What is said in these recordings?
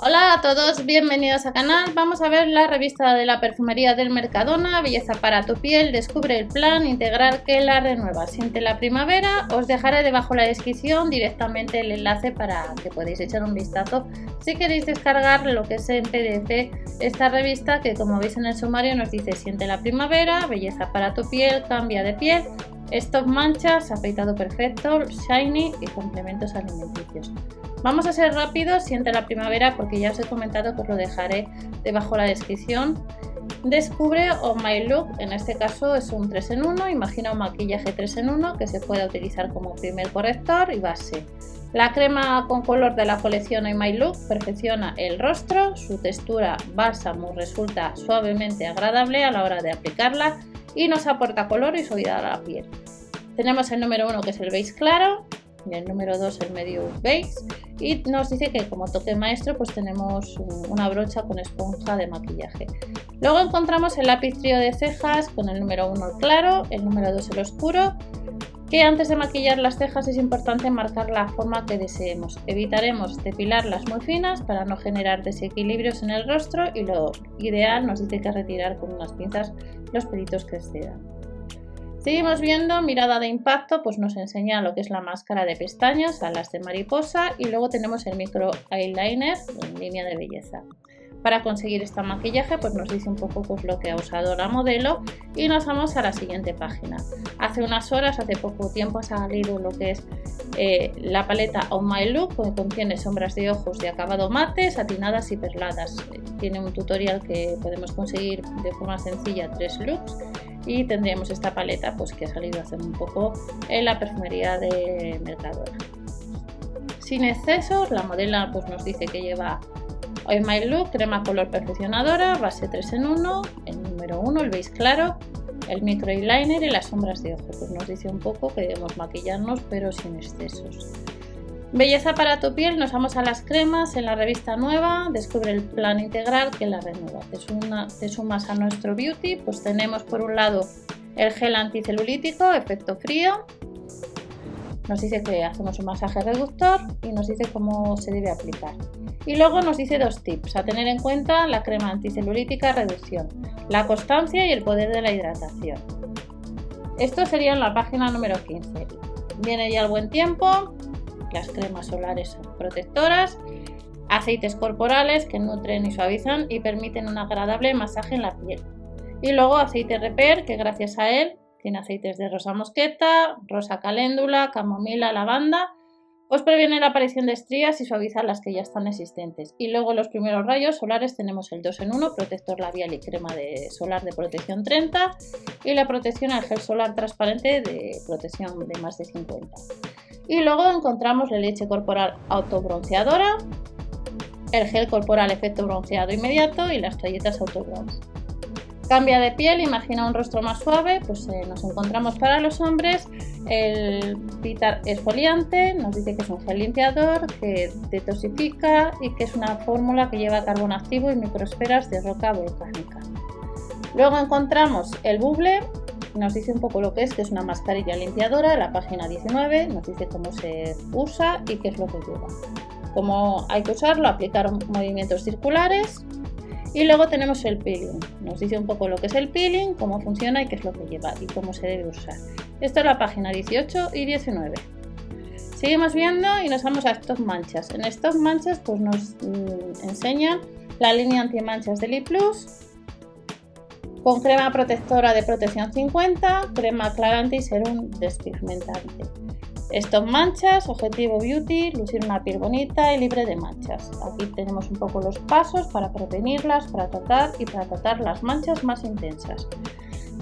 Hola a todos, bienvenidos al canal. Vamos a ver la revista de la perfumería del Mercadona, Belleza para tu piel. Descubre el plan integral que la renueva. Siente la primavera. Os dejaré debajo la descripción directamente el enlace para que podáis echar un vistazo si queréis descargar lo que es en PDF esta revista que como veis en el sumario nos dice siente la primavera, belleza para tu piel, cambia de piel, stop manchas, afeitado perfecto, shiny y complementos alimenticios. Vamos a ser rápidos, siente la primavera porque ya os he comentado que os lo dejaré debajo la descripción. Descubre On My Look, en este caso es un 3 en 1, imagina un maquillaje 3 en 1 que se puede utilizar como primer corrector y base. La crema con color de la colección On My Look perfecciona el rostro, su textura bálsamo resulta suavemente agradable a la hora de aplicarla y nos aporta color y suavidad a la piel. Tenemos el número 1 que es el beige claro, el número 2 el medio base y nos dice que como toque maestro pues tenemos una brocha con esponja de maquillaje. Luego encontramos el lápiz trío de cejas con el número 1 claro, el número 2 el oscuro que antes de maquillar las cejas es importante marcar la forma que deseemos. Evitaremos depilarlas muy finas para no generar desequilibrios en el rostro y lo ideal nos dice que retirar con unas pinzas los pelitos que excedan. Seguimos viendo mirada de impacto, pues nos enseña lo que es la máscara de pestañas, alas de mariposa y luego tenemos el micro eyeliner en línea de belleza. Para conseguir este maquillaje pues nos dice un poco pues, lo que ha usado la modelo y nos vamos a la siguiente página. Hace unas horas, hace poco tiempo ha salido lo que es eh, la paleta On My Look que contiene sombras de ojos de acabado mate, satinadas y perladas. Tiene un tutorial que podemos conseguir de forma sencilla tres looks y tendríamos esta paleta pues que ha salido hace un poco en la perfumería de Mercadona. Sin excesos, la modelo pues nos dice que lleva Hoy My Look, crema color perfeccionadora, base 3 en 1, el número 1, el beige claro, el micro eyeliner y las sombras de ojo. Pues nos dice un poco que debemos maquillarnos pero sin excesos. Belleza para tu piel, nos vamos a las cremas en la revista nueva, descubre el plan integral que la renueva. Te, sumas a nuestro beauty, pues tenemos por un lado el gel anticelulítico, efecto frío, nos dice que hacemos un masaje reductor y nos dice cómo se debe aplicar. Y luego nos dice dos tips a tener en cuenta la crema anticelulítica reducción, la constancia y el poder de la hidratación. Esto sería en la página número 15. Viene ya el buen tiempo, las cremas solares protectoras, aceites corporales que nutren y suavizan y permiten un agradable masaje en la piel. Y luego aceite repair que gracias a él tiene aceites de rosa mosqueta, rosa caléndula, camomila, lavanda os previene la aparición de estrías y suaviza las que ya están existentes. Y luego los primeros rayos solares tenemos el 2 en 1, protector labial y crema de solar de protección 30 y la protección al gel solar transparente de protección de más de 50. Y luego encontramos la leche corporal autobronceadora, el gel corporal efecto bronceado inmediato y las toallitas autobronce. Cambia de piel, imagina un rostro más suave, pues eh, nos encontramos para los hombres el Vitar esfoliante, nos dice que es un gel limpiador, que detoxifica y que es una fórmula que lleva carbón activo y microesferas de roca volcánica. Luego encontramos el Bubble, nos dice un poco lo que es, que es una mascarilla limpiadora, la página 19, nos dice cómo se usa y qué es lo que lleva. Cómo hay que usarlo, aplicar movimientos circulares, y luego tenemos el peeling. Nos dice un poco lo que es el peeling, cómo funciona y qué es lo que lleva y cómo se debe usar. Esto es la página 18 y 19. Seguimos viendo y nos vamos a estos manchas. En estos manchas pues nos mm, enseñan la línea anti-manchas de Lip Plus con crema protectora de protección 50, crema aclarante y serum despigmentante. Stop manchas, objetivo beauty, lucir una piel bonita y libre de manchas. Aquí tenemos un poco los pasos para prevenirlas, para tratar y para tratar las manchas más intensas.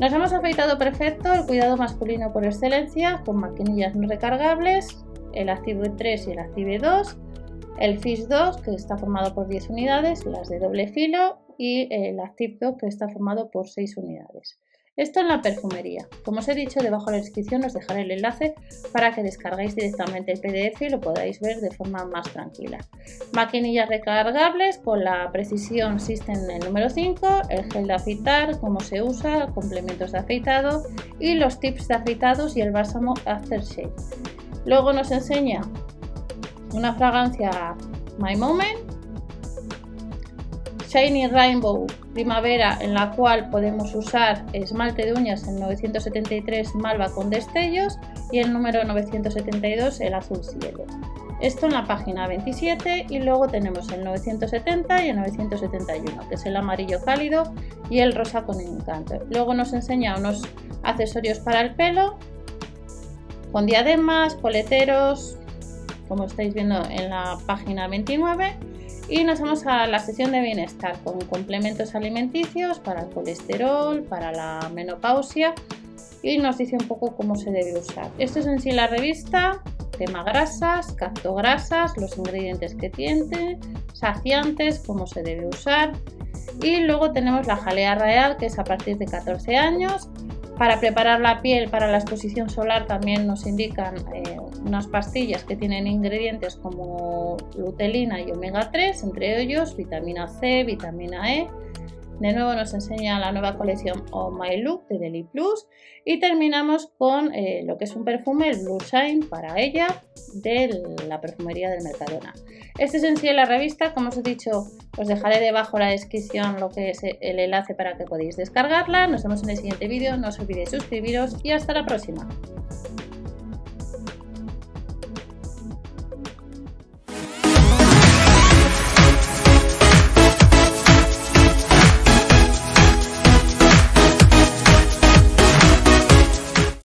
Nos hemos afeitado perfecto el cuidado masculino por excelencia con maquinillas no recargables, el Active 3 y el Active 2, el Fish 2 que está formado por 10 unidades, las de doble filo y el Active 2 que está formado por 6 unidades. Esto en la perfumería. Como os he dicho, debajo de la descripción os dejaré el enlace para que descarguéis directamente el PDF y lo podáis ver de forma más tranquila. Maquinillas recargables con la Precision System el número 5, el gel de afeitar, cómo se usa, complementos de afeitado y los tips de afeitados y el bálsamo Aftershave. Luego nos enseña una fragancia My Moment Shiny Rainbow Primavera en la cual podemos usar esmalte de uñas en 973 malva con destellos y el número 972 el azul cielo. Esto en la página 27 y luego tenemos el 970 y el 971 que es el amarillo cálido y el rosa con encanto. Luego nos enseña unos accesorios para el pelo con diademas, coleteros, como estáis viendo en la página 29 y nos vamos a la sección de bienestar con complementos alimenticios para el colesterol, para la menopausia y nos dice un poco cómo se debe usar. Esto es en sí la revista, tema grasas, cactograsas, los ingredientes que tiene, saciantes, cómo se debe usar. Y luego tenemos la jalea real que es a partir de 14 años para preparar la piel para la exposición solar también nos indican eh, unas pastillas que tienen ingredientes como lutelina y omega 3, entre ellos vitamina C, vitamina E. De nuevo nos enseña la nueva colección Oh My Look de Deli Plus y terminamos con eh, lo que es un perfume, el Blue Shine para ella de la perfumería del Mercadona. Este es en sí la revista, como os he dicho, os dejaré debajo la descripción lo que es el enlace para que podáis descargarla. Nos vemos en el siguiente vídeo, no os olvidéis suscribiros y hasta la próxima.